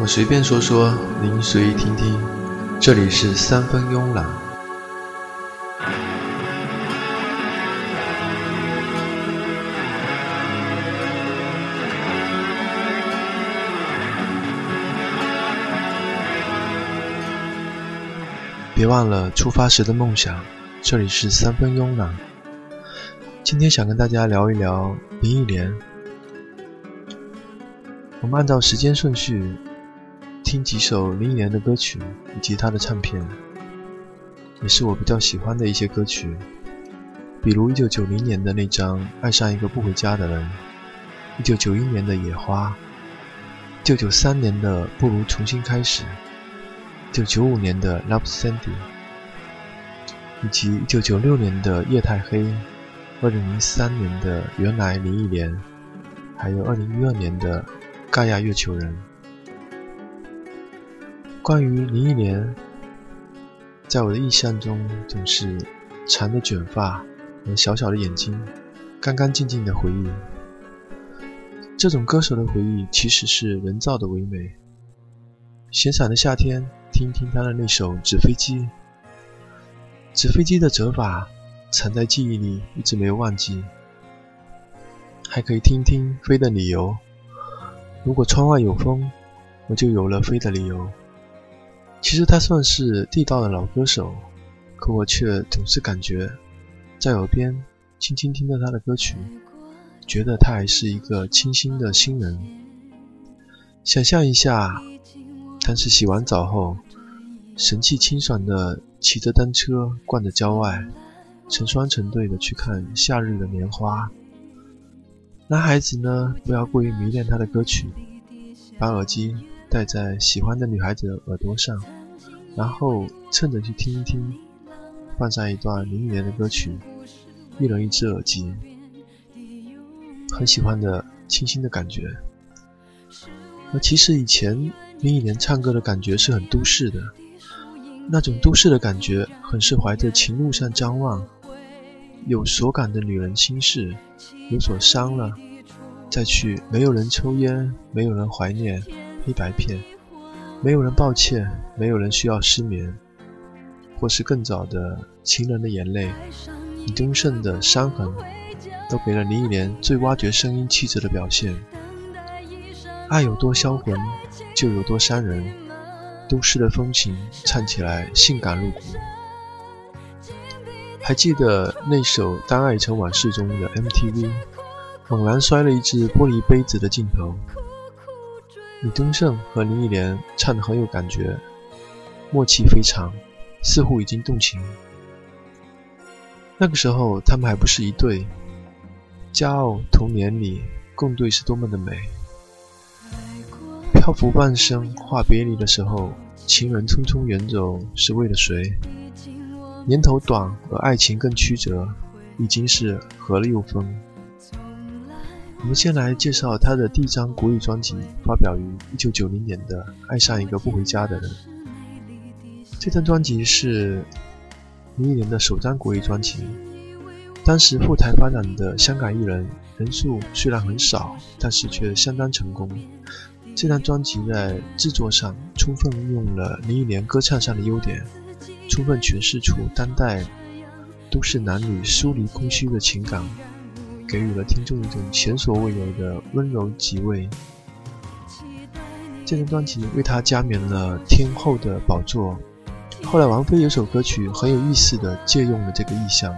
我随便说说，您随意听听。这里是三分慵懒。别忘了出发时的梦想。这里是三分慵懒。今天想跟大家聊一聊林忆莲。我们按照时间顺序听几首林忆莲的歌曲以及她的唱片，也是我比较喜欢的一些歌曲，比如1990年的那张《爱上一个不回家的人》，1991年的《野花》，1993年的《不如重新开始》，1995年的《Love Sandy》，以及1996年的《夜太黑》，2003年的《原来林忆莲》，还有2012年的。盖亚月球人。关于林忆莲，在我的印象中总是长的卷发和小小的眼睛，干干净净的回忆。这种歌手的回忆其实是人造的唯美。闲散的夏天，听听他的那首《纸飞机》，纸飞机的折法藏在记忆里，一直没有忘记。还可以听听《飞的理由》。如果窗外有风，我就有了飞的理由。其实他算是地道的老歌手，可我却总是感觉，在耳边轻轻听着他的歌曲，觉得他还是一个清新的新人。想象一下，他是洗完澡后，神气清爽的骑着单车逛着郊外，成双成对的去看夏日的莲花。男孩子呢，不要过于迷恋他的歌曲，把耳机戴在喜欢的女孩子的耳朵上，然后趁着去听一听，放上一段林忆莲的歌曲，一人一只耳机，很喜欢的清新的感觉。而其实以前林忆莲唱歌的感觉是很都市的，那种都市的感觉，很是怀着情路上张望。有所感的女人心事，有所伤了，再去没有人抽烟，没有人怀念黑白片，没有人抱歉，没有人需要失眠，或是更早的情人的眼泪，李宗盛的伤痕，都给了林忆莲最挖掘声音气质的表现。爱有多销魂，就有多伤人。都市的风情唱起来性感入骨。还记得那首《当爱成往事》中的 MTV，猛然摔了一只玻璃杯子的镜头。李宗盛和林忆莲唱得很有感觉，默契非常，似乎已经动情。那个时候他们还不是一对，骄傲童年里共对是多么的美。漂浮半生话别离的时候，情人匆匆远走是为了谁？年头短，而爱情更曲折，已经是合了又分。我们先来介绍他的第一张国语专辑，发表于1990年的《爱上一个不回家的人》。这张专辑是林忆莲的首张国语专辑。当时赴台发展的香港艺人人数虽然很少，但是却相当成功。这张专辑在制作上充分运用了林忆莲歌唱上的优点。充分诠释出当代都市男女疏离空虚的情感，给予了听众一种前所未有的温柔极味。这张专辑为他加冕了天后的宝座。后来王菲有首歌曲很有意思的借用了这个意象，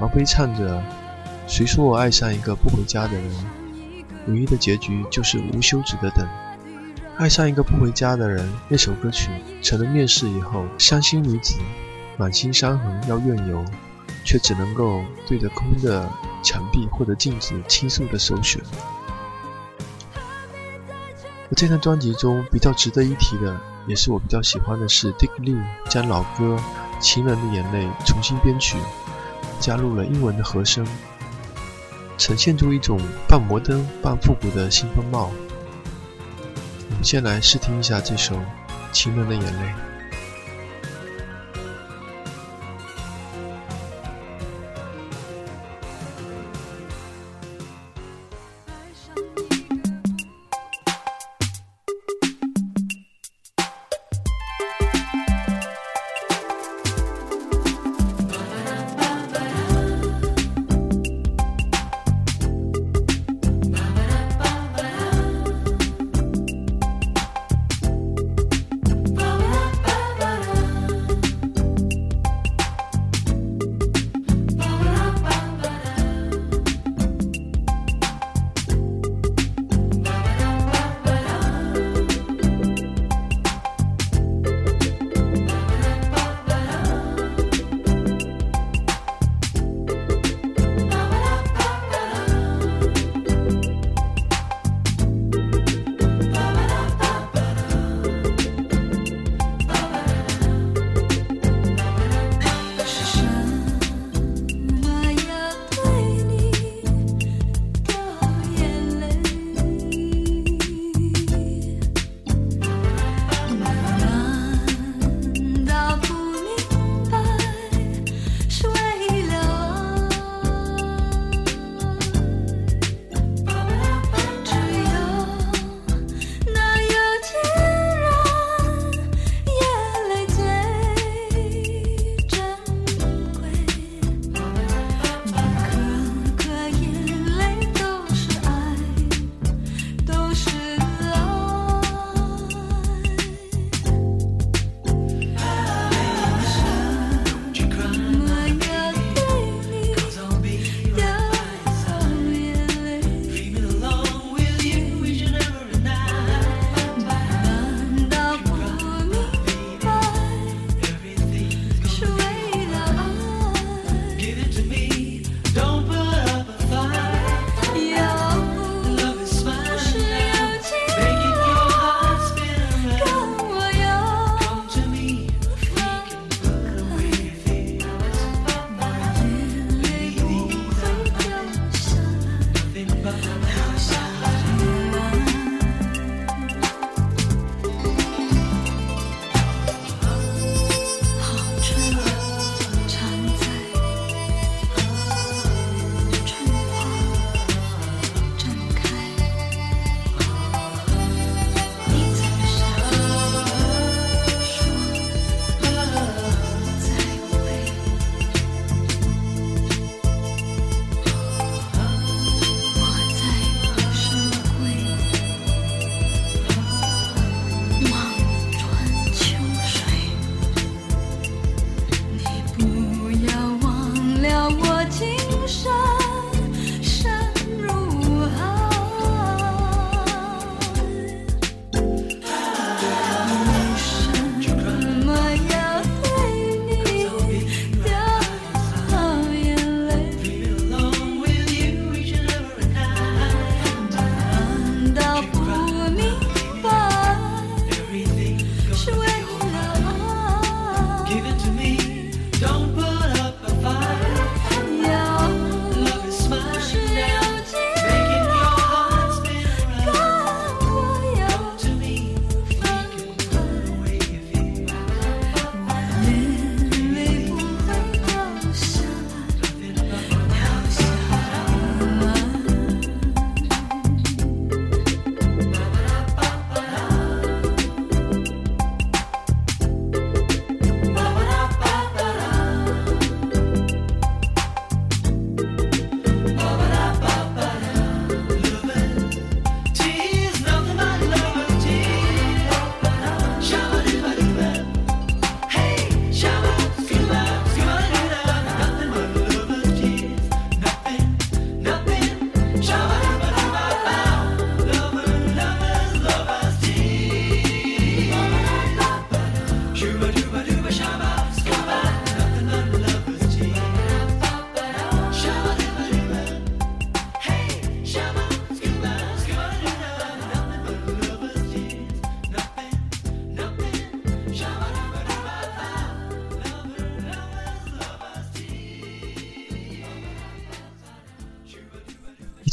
王菲唱着：“谁说我爱上一个不回家的人？唯一的结局就是无休止的等。”爱上一个不回家的人，那首歌曲成了面试以后伤心女子满心伤痕要怨尤，却只能够对着空的墙壁或者镜子倾诉的首选。而这张专辑中比较值得一提的，也是我比较喜欢的是 Dick Lee 将老歌《情人的眼泪》重新编曲，加入了英文的和声，呈现出一种半摩登半复古的新风貌。我们先来试听一下这首《情人的眼泪》。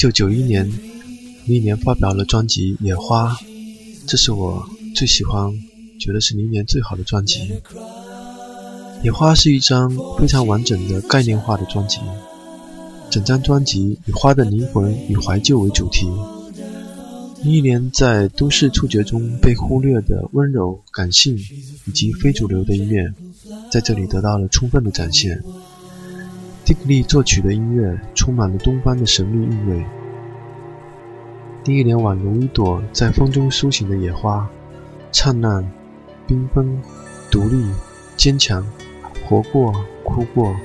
九九一年，林忆莲发表了专辑《野花》，这是我最喜欢、觉得是林忆莲最好的专辑。《野花》是一张非常完整的概念化的专辑，整张专辑以花的灵魂与怀旧为主题。林忆莲在都市触觉中被忽略的温柔、感性以及非主流的一面，在这里得到了充分的展现。蒂克利作曲的音乐充满了东方的神秘韵味。第一年宛如一朵在风中苏醒的野花，灿烂、缤纷、独立、坚强，活过、哭过，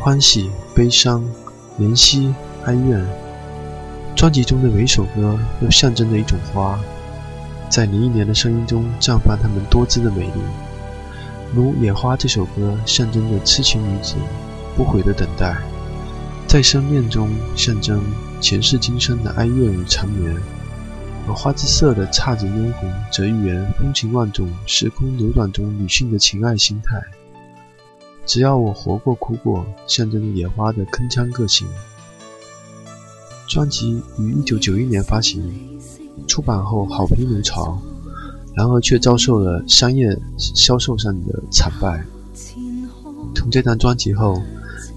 欢喜、悲伤、怜惜、哀怨。专辑中的每首歌都象征着一种花，在林忆莲的声音中绽放它们多姿的美丽。如《野花》这首歌，象征着痴情女子。不悔的等待，在生恋中象征前世今生的哀怨与缠绵；而花之色的姹紫嫣红，则预言风情万种、时空流转中女性的情爱心态。只要我活过、哭过，象征着野花的铿锵个性。专辑于一九九一年发行，出版后好评如潮，然而却遭受了商业销售上的惨败。从这张专辑后，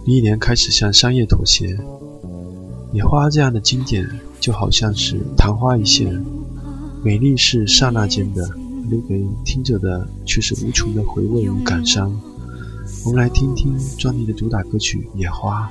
一年开始向商业妥协，《野花》这样的经典就好像是昙花一现，美丽是刹那间的，留给听者的却是无穷的回味与感伤。我们来听听专辑的主打歌曲《野花》。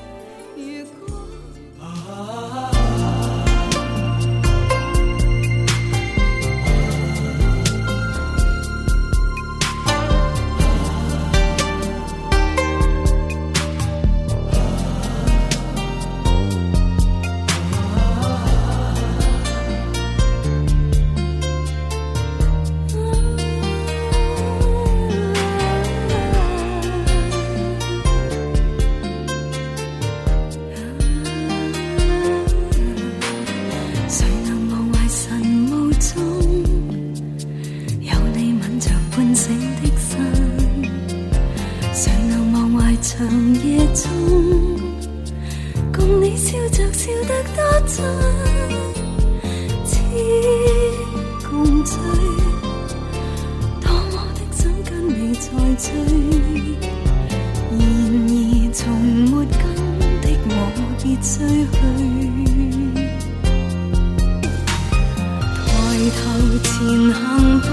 抬头前行吧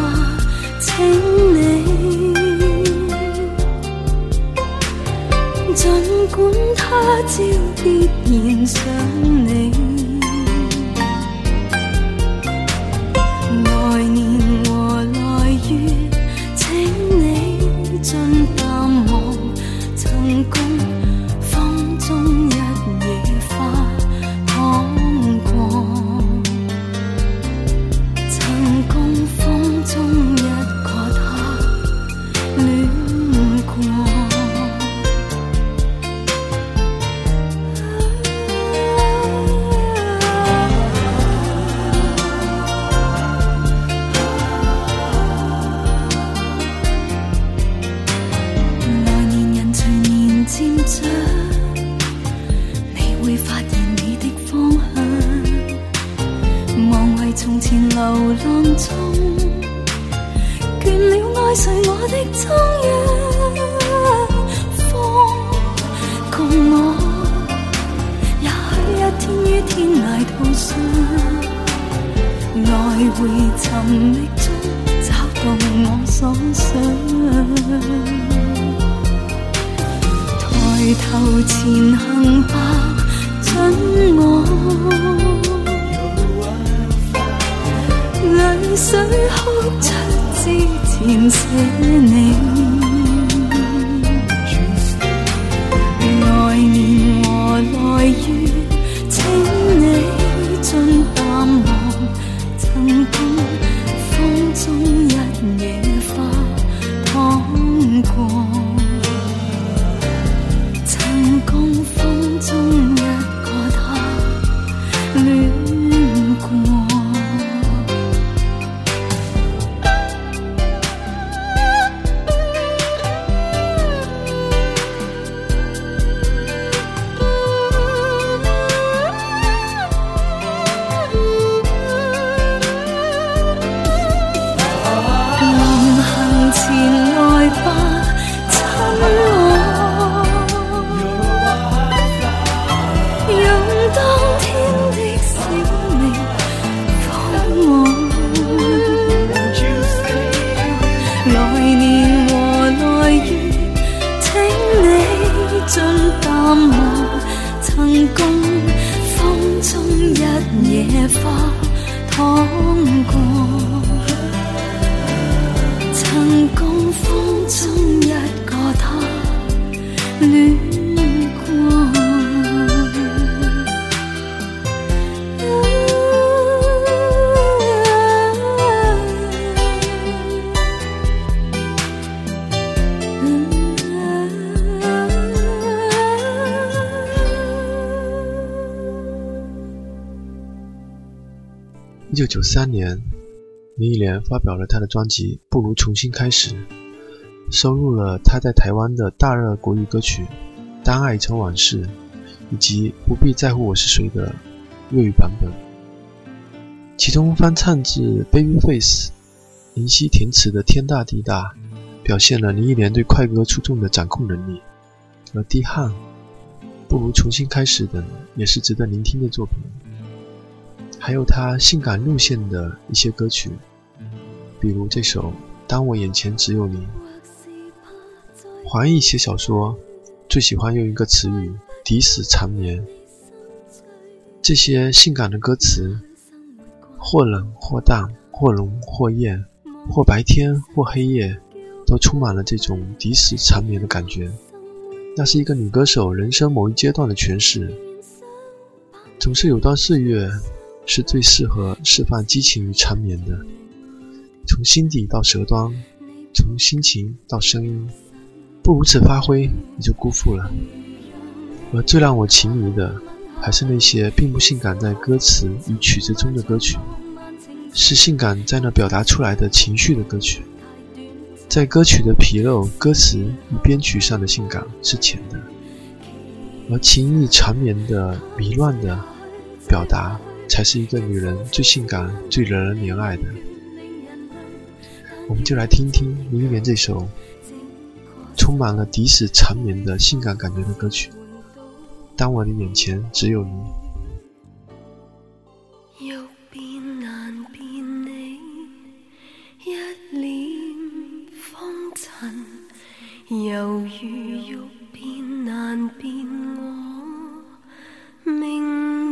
请你。尽管他朝必然想你。发表了他的专辑《不如重新开始》，收录了他在台湾的大热国语歌曲《当爱成往事》，以及《不必在乎我是谁》的粤语版本。其中翻唱自 Babyface、林夕填词的《天大地大》，表现了林忆莲对快歌出众的掌控能力；而《滴汗》、《不如重新开始》等，也是值得聆听的作品。还有他性感路线的一些歌曲，比如这首《当我眼前只有你》。华裔写小说最喜欢用一个词语“抵死缠绵”。这些性感的歌词，或冷或淡，或浓或艳，或白天或黑夜，都充满了这种抵死缠绵的感觉。那是一个女歌手人生某一阶段的诠释。总是有段岁月。是最适合释放激情与缠绵的，从心底到舌端，从心情到声音，不如此发挥，你就辜负了。而最让我情迷的，还是那些并不性感在歌词与曲子中的歌曲，是性感在那表达出来的情绪的歌曲。在歌曲的纰漏、歌词与编曲上的性感是浅的，而情意缠绵的、迷乱的表达。才是一个女人最性感、最惹人怜爱的。我们就来听听林忆莲这首充满了敌士缠绵的性感感觉的歌曲。当我的眼前只有你。犹如欲变难变我命。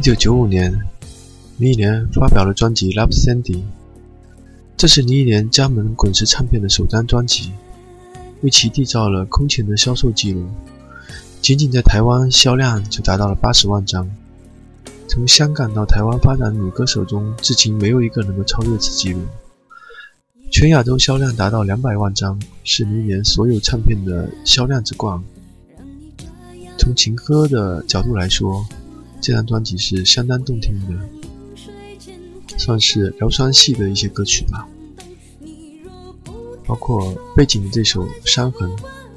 一九九五年，倪妮莲发表了专辑《Love Sandy》，这是倪妮莲加盟滚石唱片的首张专辑，为其缔造了空前的销售记录。仅仅在台湾销量就达到了八十万张。从香港到台湾发展女歌手中，至今没有一个能够超越此记录。全亚洲销量达到两百万张，是倪妮莲所有唱片的销量之冠。从情歌的角度来说，这张专辑是相当动听的，算是疗伤系的一些歌曲吧。包括背景的这首《伤痕》，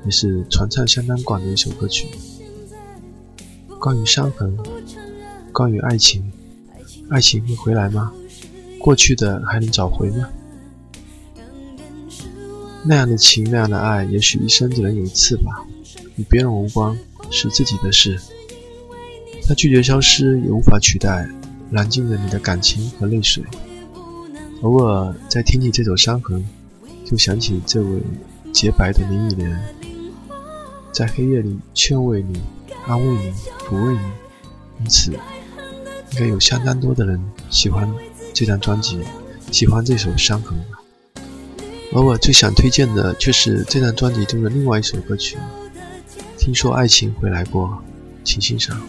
也是传唱相当广的一首歌曲。关于伤痕，关于爱情，爱情会回来吗？过去的还能找回吗？那样的情，那样的爱，也许一生只能有一次吧，与别人无关，是自己的事。它拒绝消失，也无法取代，燃尽了你的感情和泪水。偶尔在听起这首《伤痕》，就想起这位洁白的林忆莲，在黑夜里劝慰你、安慰你、抚慰你。因此，应该有相当多的人喜欢这张专辑，喜欢这首《伤痕》。而我最想推荐的却是这张专辑中的另外一首歌曲。听说爱情回来过，请欣赏。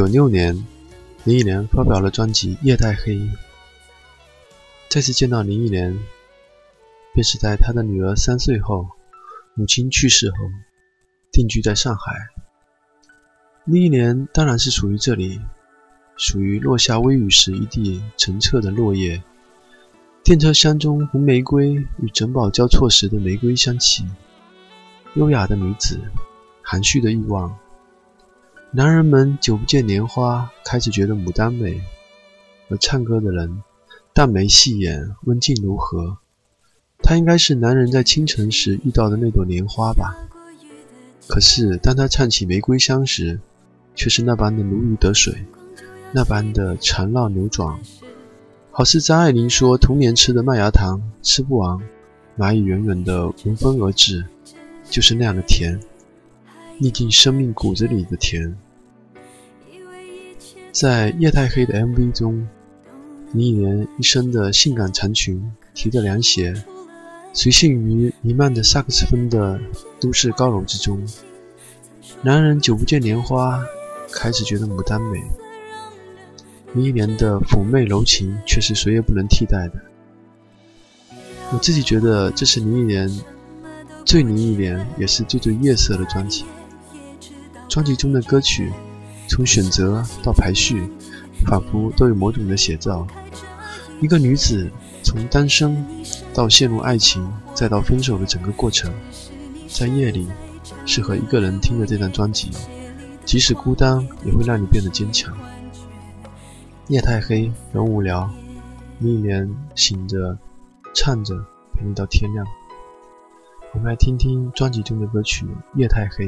九九六年，林忆莲发表了专辑《夜太黑》。再次见到林忆莲，便是在她的女儿三岁后，母亲去世后，定居在上海。林忆莲当然是属于这里，属于落下微雨时一地澄澈的落叶，电车厢中红玫瑰与珍宝交错时的玫瑰香气，优雅的女子，含蓄的欲望。男人们久不见莲花，开始觉得牡丹美；而唱歌的人，淡眉细眼，温静如和。她应该是男人在清晨时遇到的那朵莲花吧？可是当他唱起《玫瑰香》时，却是那般的如鱼得水，那般的缠绕扭转，好似张爱玲说：“童年吃的麦芽糖吃不完，蚂蚁远远的闻风而至，就是那样的甜。”逆进生命骨子里的甜，在夜太黑的 MV 中，林忆莲一身的性感长裙，提着凉鞋，随性于弥漫的萨克斯风的都市高楼之中。男人久不见莲花，开始觉得牡丹美。林忆莲的妩媚柔情，却是谁也不能替代的。我自己觉得，这是林忆莲最林忆莲，也是最最夜色的专辑。专辑中的歌曲，从选择到排序，仿佛都有某种的写照。一个女子从单身到陷入爱情，再到分手的整个过程，在夜里适合一个人听的这张专辑，即使孤单也会让你变得坚强。夜太黑，人无聊，你一莲醒着，唱着陪你到天亮。我们来听听专辑中的歌曲《夜太黑》。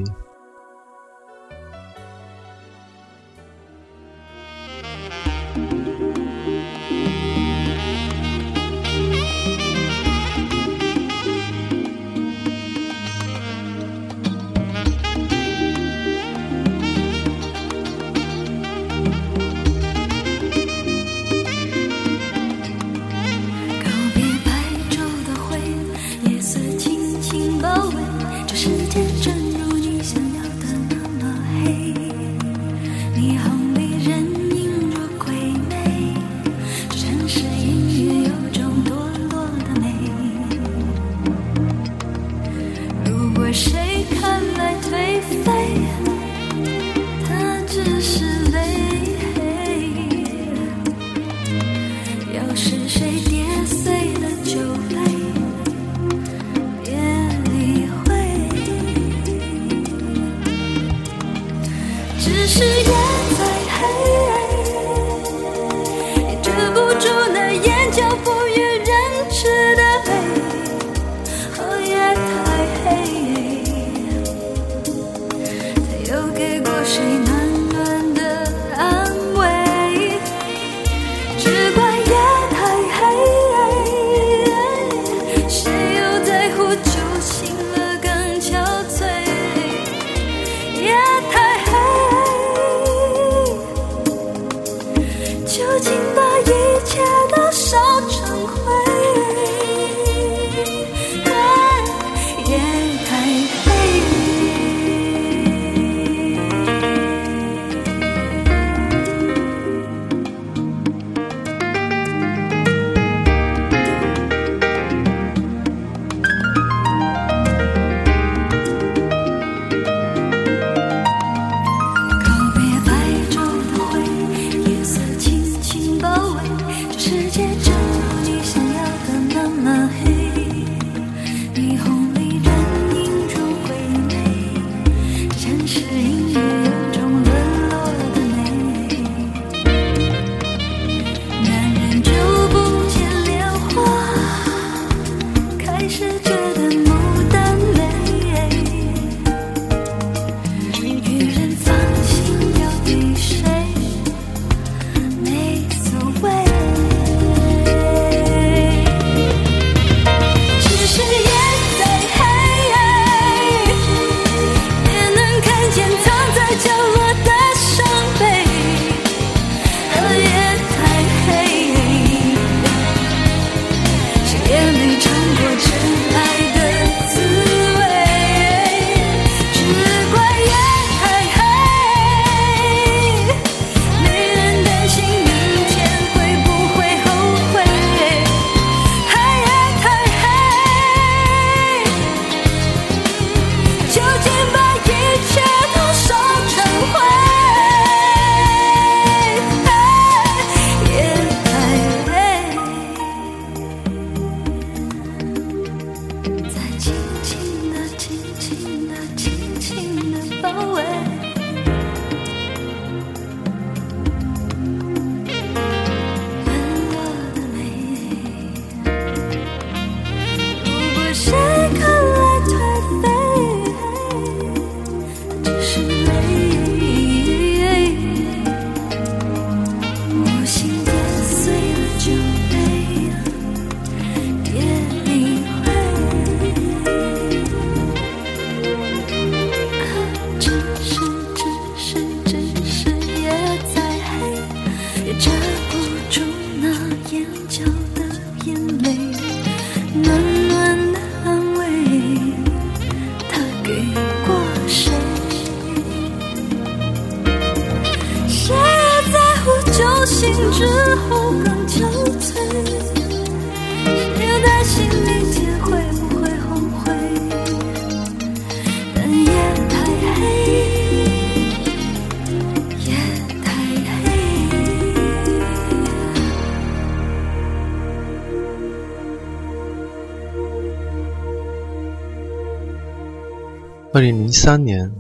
三年，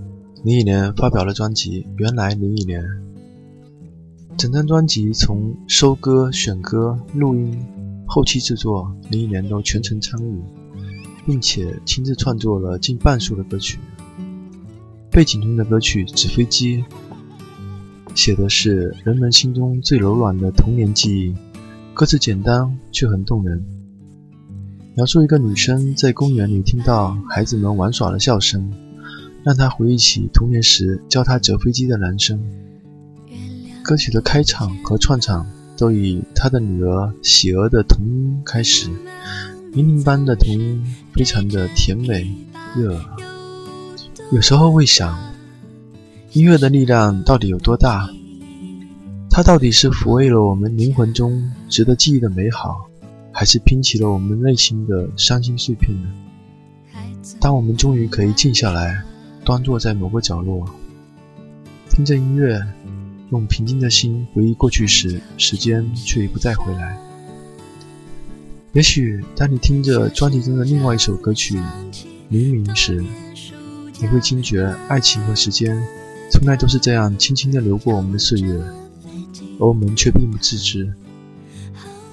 林忆莲发表了专辑《原来林忆莲》。整张专辑从收歌、选歌、录音、后期制作，林忆莲都全程参与，并且亲自创作了近半数的歌曲。背景中的歌曲《纸飞机》，写的是人们心中最柔软的童年记忆，歌词简单却很动人。描述一个女生在公园里听到孩子们玩耍的笑声，让他回忆起童年时教他折飞机的男生。歌曲的开场和串场都以他的女儿喜儿的童音开始，银铃般的童音非常的甜美悦耳。有时候会想，音乐的力量到底有多大？它到底是抚慰了我们灵魂中值得记忆的美好？还是拼起了我们内心的伤心碎片呢？当我们终于可以静下来，端坐在某个角落，听着音乐，用平静的心回忆过去时，时间却已不再回来。也许当你听着专辑中的另外一首歌曲《黎明》时，你会惊觉，爱情和时间从来都是这样轻轻地流过我们的岁月，而我们却并不自知。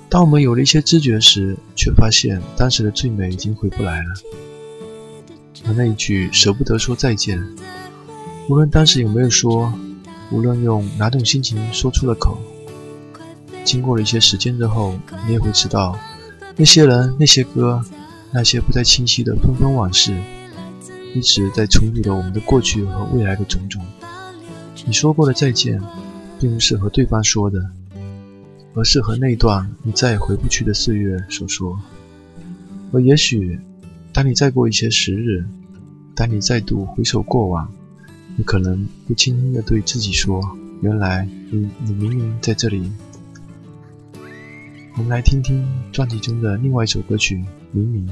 当我们有了一些知觉时，却发现当时的最美已经回不来了。那一句舍不得说再见，无论当时有没有说，无论用哪种心情说出了口，经过了一些时间之后，你也会知道，那些人、那些歌、那些不再清晰的纷纷往事，一直在重组着我们的过去和未来的种种。你说过的再见，并不是和对方说的。而是和那段你再也回不去的岁月所说。而也许，当你再过一些时日，当你再度回首过往，你可能会轻轻地对自己说：“原来你，你明明在这里。”我们来听听专辑中的另外一首歌曲《明明》。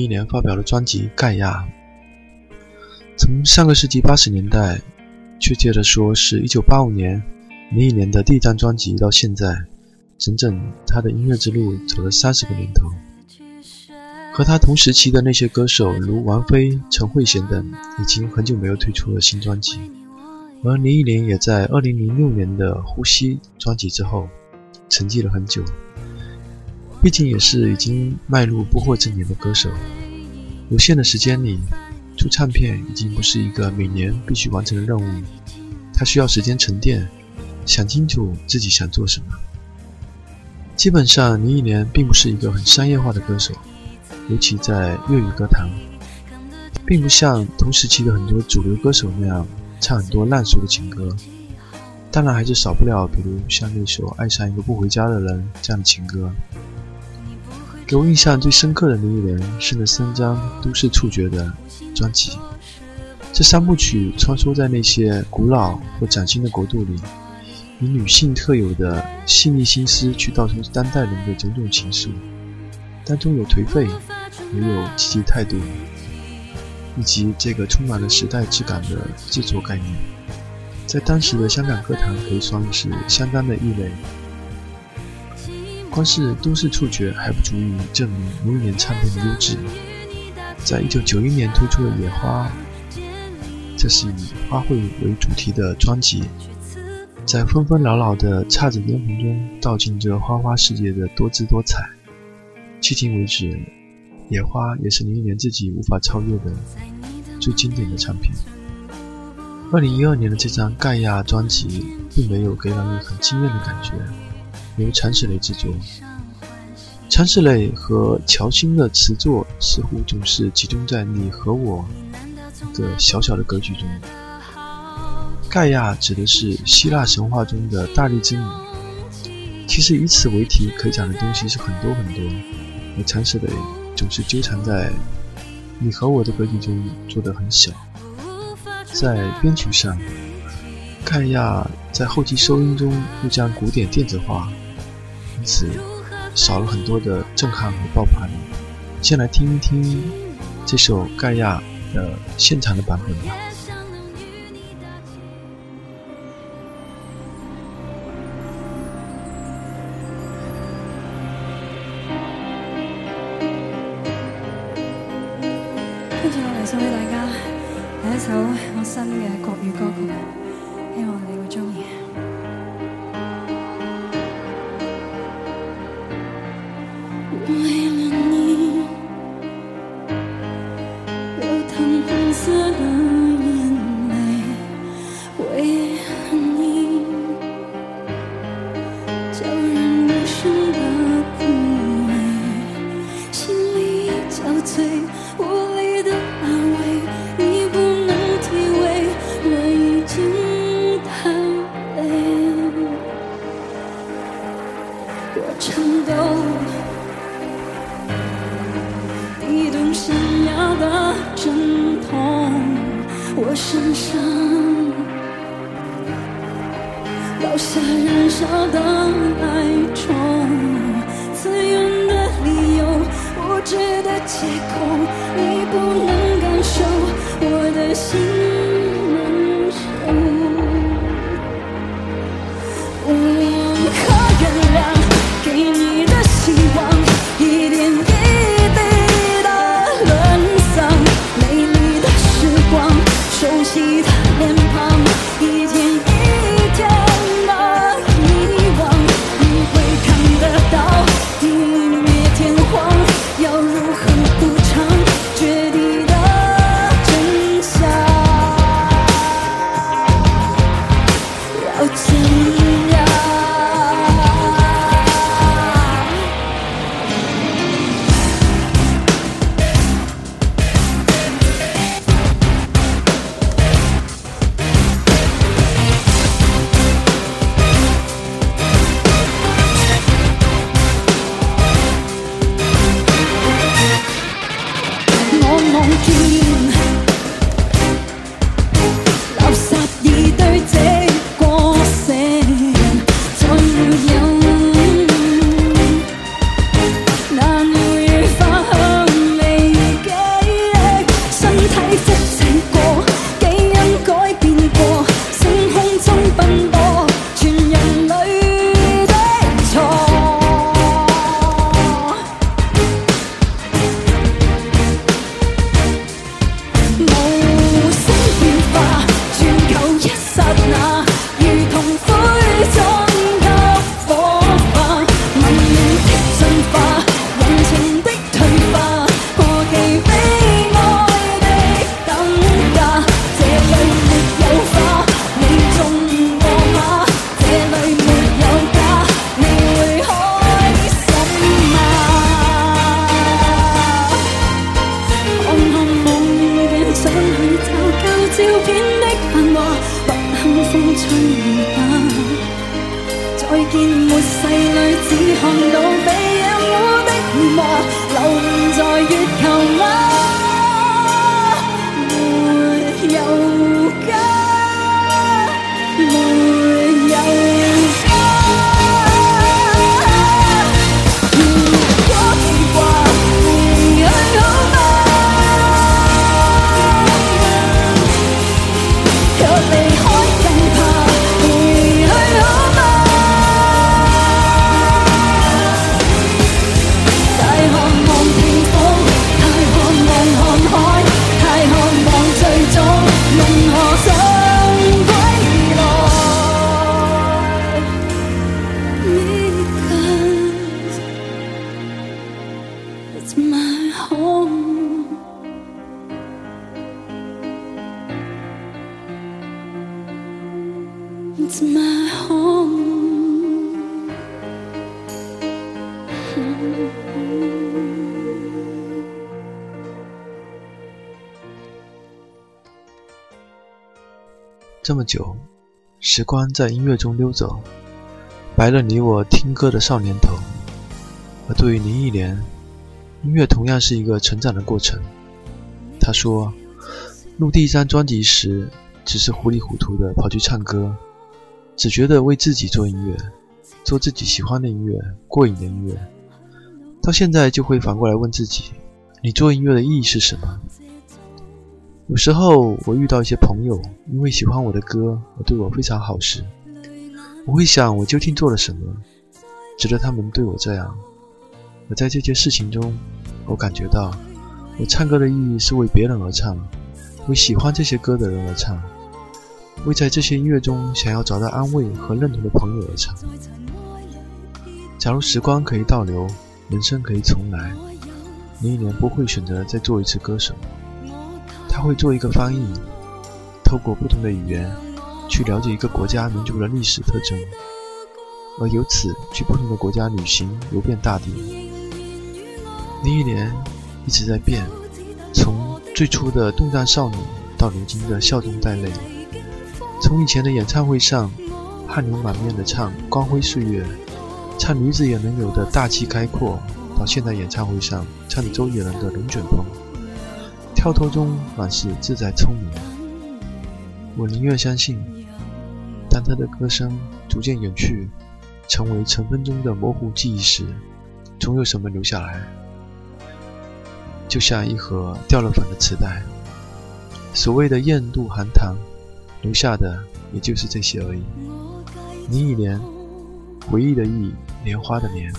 倪妮莲发表了专辑《盖亚》。从上个世纪八十年代，确切的说是一九八五年，林忆莲的第一张专辑到现在，整整她的音乐之路走了三十个年头。和她同时期的那些歌手，如王菲、陈慧娴等，已经很久没有推出了新专辑。而林忆莲也在二零零六年的《呼吸》专辑之后，沉寂了很久。毕竟也是已经迈入不惑之年的歌手，有限的时间里。出唱片已经不是一个每年必须完成的任务，他需要时间沉淀，想清楚自己想做什么。基本上，林忆莲并不是一个很商业化的歌手，尤其在粤语歌坛，并不像同时期的很多主流歌手那样唱很多烂俗的情歌。当然，还是少不了，比如像那首《爱上一个不回家的人》这样的情歌。给我印象最深刻的倪妮莲是那三张都市触觉的专辑，这三部曲穿梭在那些古老或崭新的国度里，以女性特有的细腻心思去道出当代人的种种情愫，当中有颓废，也有积极态度，以及这个充满了时代质感的制作概念，在当时的香港歌坛可以算是相当的异类。光是都市触觉还不足以证明某一年唱片的优质。在一九九一年推出了《野花》，这是以花卉为主题的专辑，在纷纷扰扰的姹紫嫣红中，道尽着花花世界的多姿多彩。迄今为止，《野花》也是林忆莲自己无法超越的最经典的唱片。二零一二年的这张《盖亚》专辑，并没有给人很惊艳的感觉。由常石磊制作，常石磊和乔欣的词作似乎总是集中在你和我的小小的格局中。盖亚指的是希腊神话中的大力之女，其实以此为题可以讲的东西是很多很多，而常石磊总是纠缠在你和我的格局中做得很小。在编曲上，盖亚在后期收音中又将古典电子化。因此，少了很多的震撼和爆发力。先来听一听这首《盖亚》的现场的版本吧。这么久，时光在音乐中溜走，白了你我听歌的少年头。而对于林忆莲，音乐同样是一个成长的过程。她说，录第一张专辑时，只是糊里糊涂的跑去唱歌，只觉得为自己做音乐，做自己喜欢的音乐，过瘾的音乐。到现在就会反过来问自己，你做音乐的意义是什么？有时候我遇到一些朋友，因为喜欢我的歌而对我非常好时，我会想我究竟做了什么，值得他们对我这样？而在这件事情中，我感觉到，我唱歌的意义是为别人而唱，为喜欢这些歌的人而唱，为在这些音乐中想要找到安慰和认同的朋友而唱。假如时光可以倒流，人生可以重来，林忆莲不会选择再做一次歌手。他会做一个翻译，透过不同的语言去了解一个国家民族的历史特征，而由此去不同的国家旅行，游遍大地。林忆莲一直在变，从最初的动荡少女到如今的笑中带泪，从以前的演唱会上汗流满面的唱《光辉岁月》，唱女子也能有的大气开阔，到现在演唱会上唱周杰伦的《龙卷风》。跳脱中满是自在聪明。我宁愿相信，当他的歌声逐渐远去，成为尘封中的模糊记忆时，总有什么留下来。就像一盒掉了粉的磁带，所谓的艳度寒塘，留下的也就是这些而已。林忆莲，回忆的忆，莲花的莲。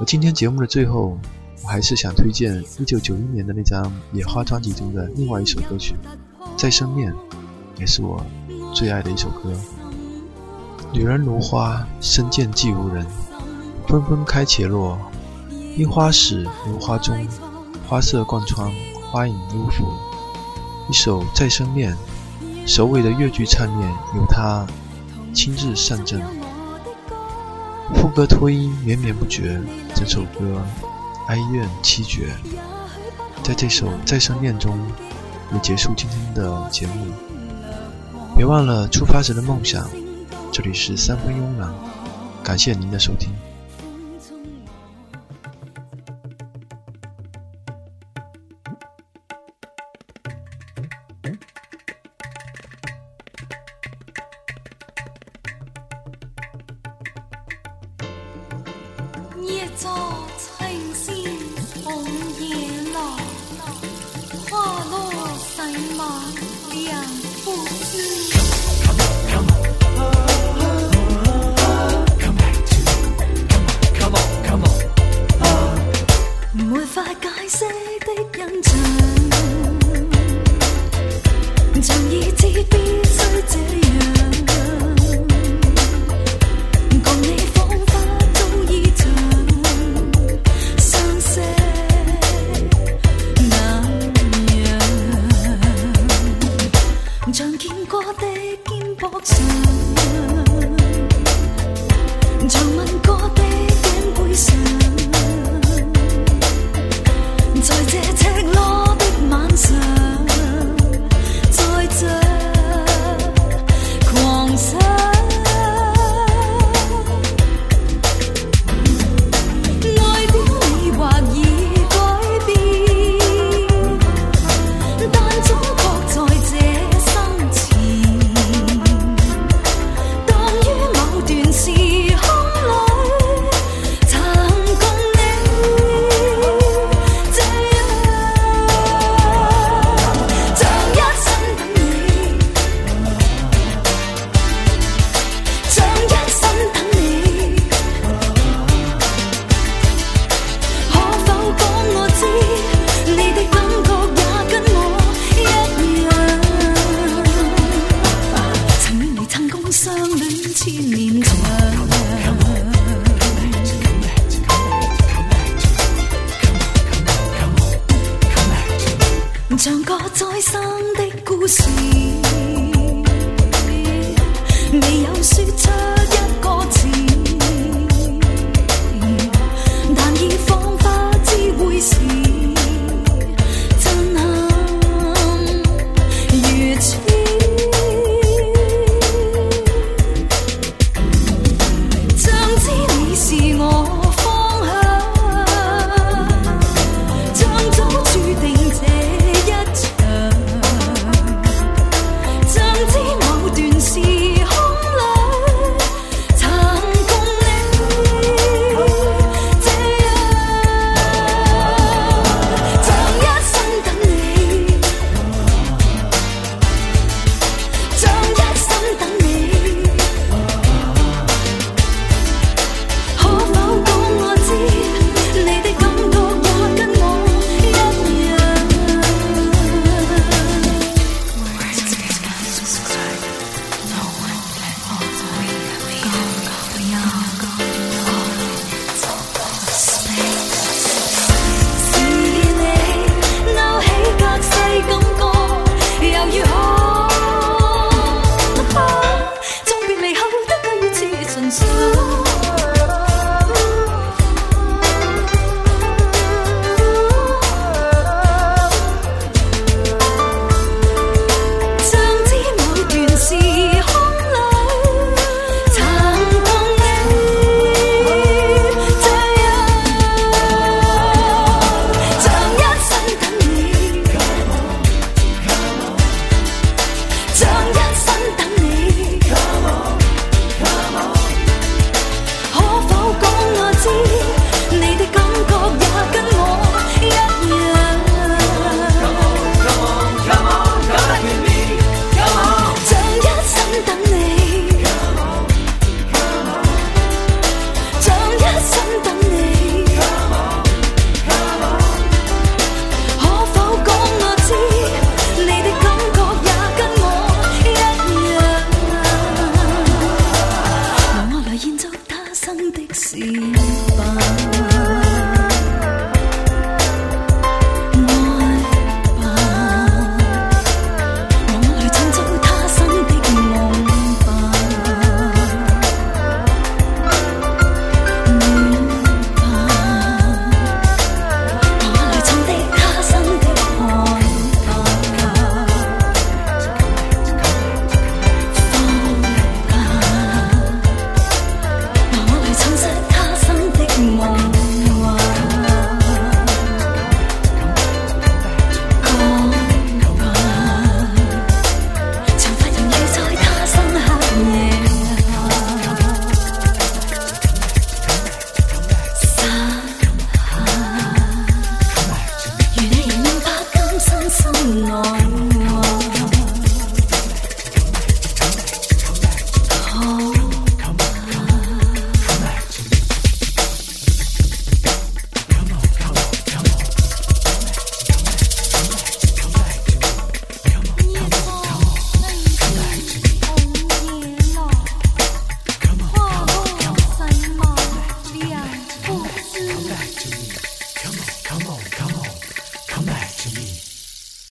而今天节目的最后。我还是想推荐1991年的那张《野花》专辑中的另外一首歌曲《再生恋》，也是我最爱的一首歌。女人如花，身见即无人，纷纷开且落。樱花始，如花中，花色贯穿，花影幽浮。一首《再生恋》，首尾的乐句唱念由他亲自上阵，副歌拖音绵绵不绝，整首歌。哀怨凄绝，在这首《再生念》中，我们结束今天的节目。别忘了出发时的梦想。这里是三分慵懒，感谢您的收听。色的印象，情已知必须这样。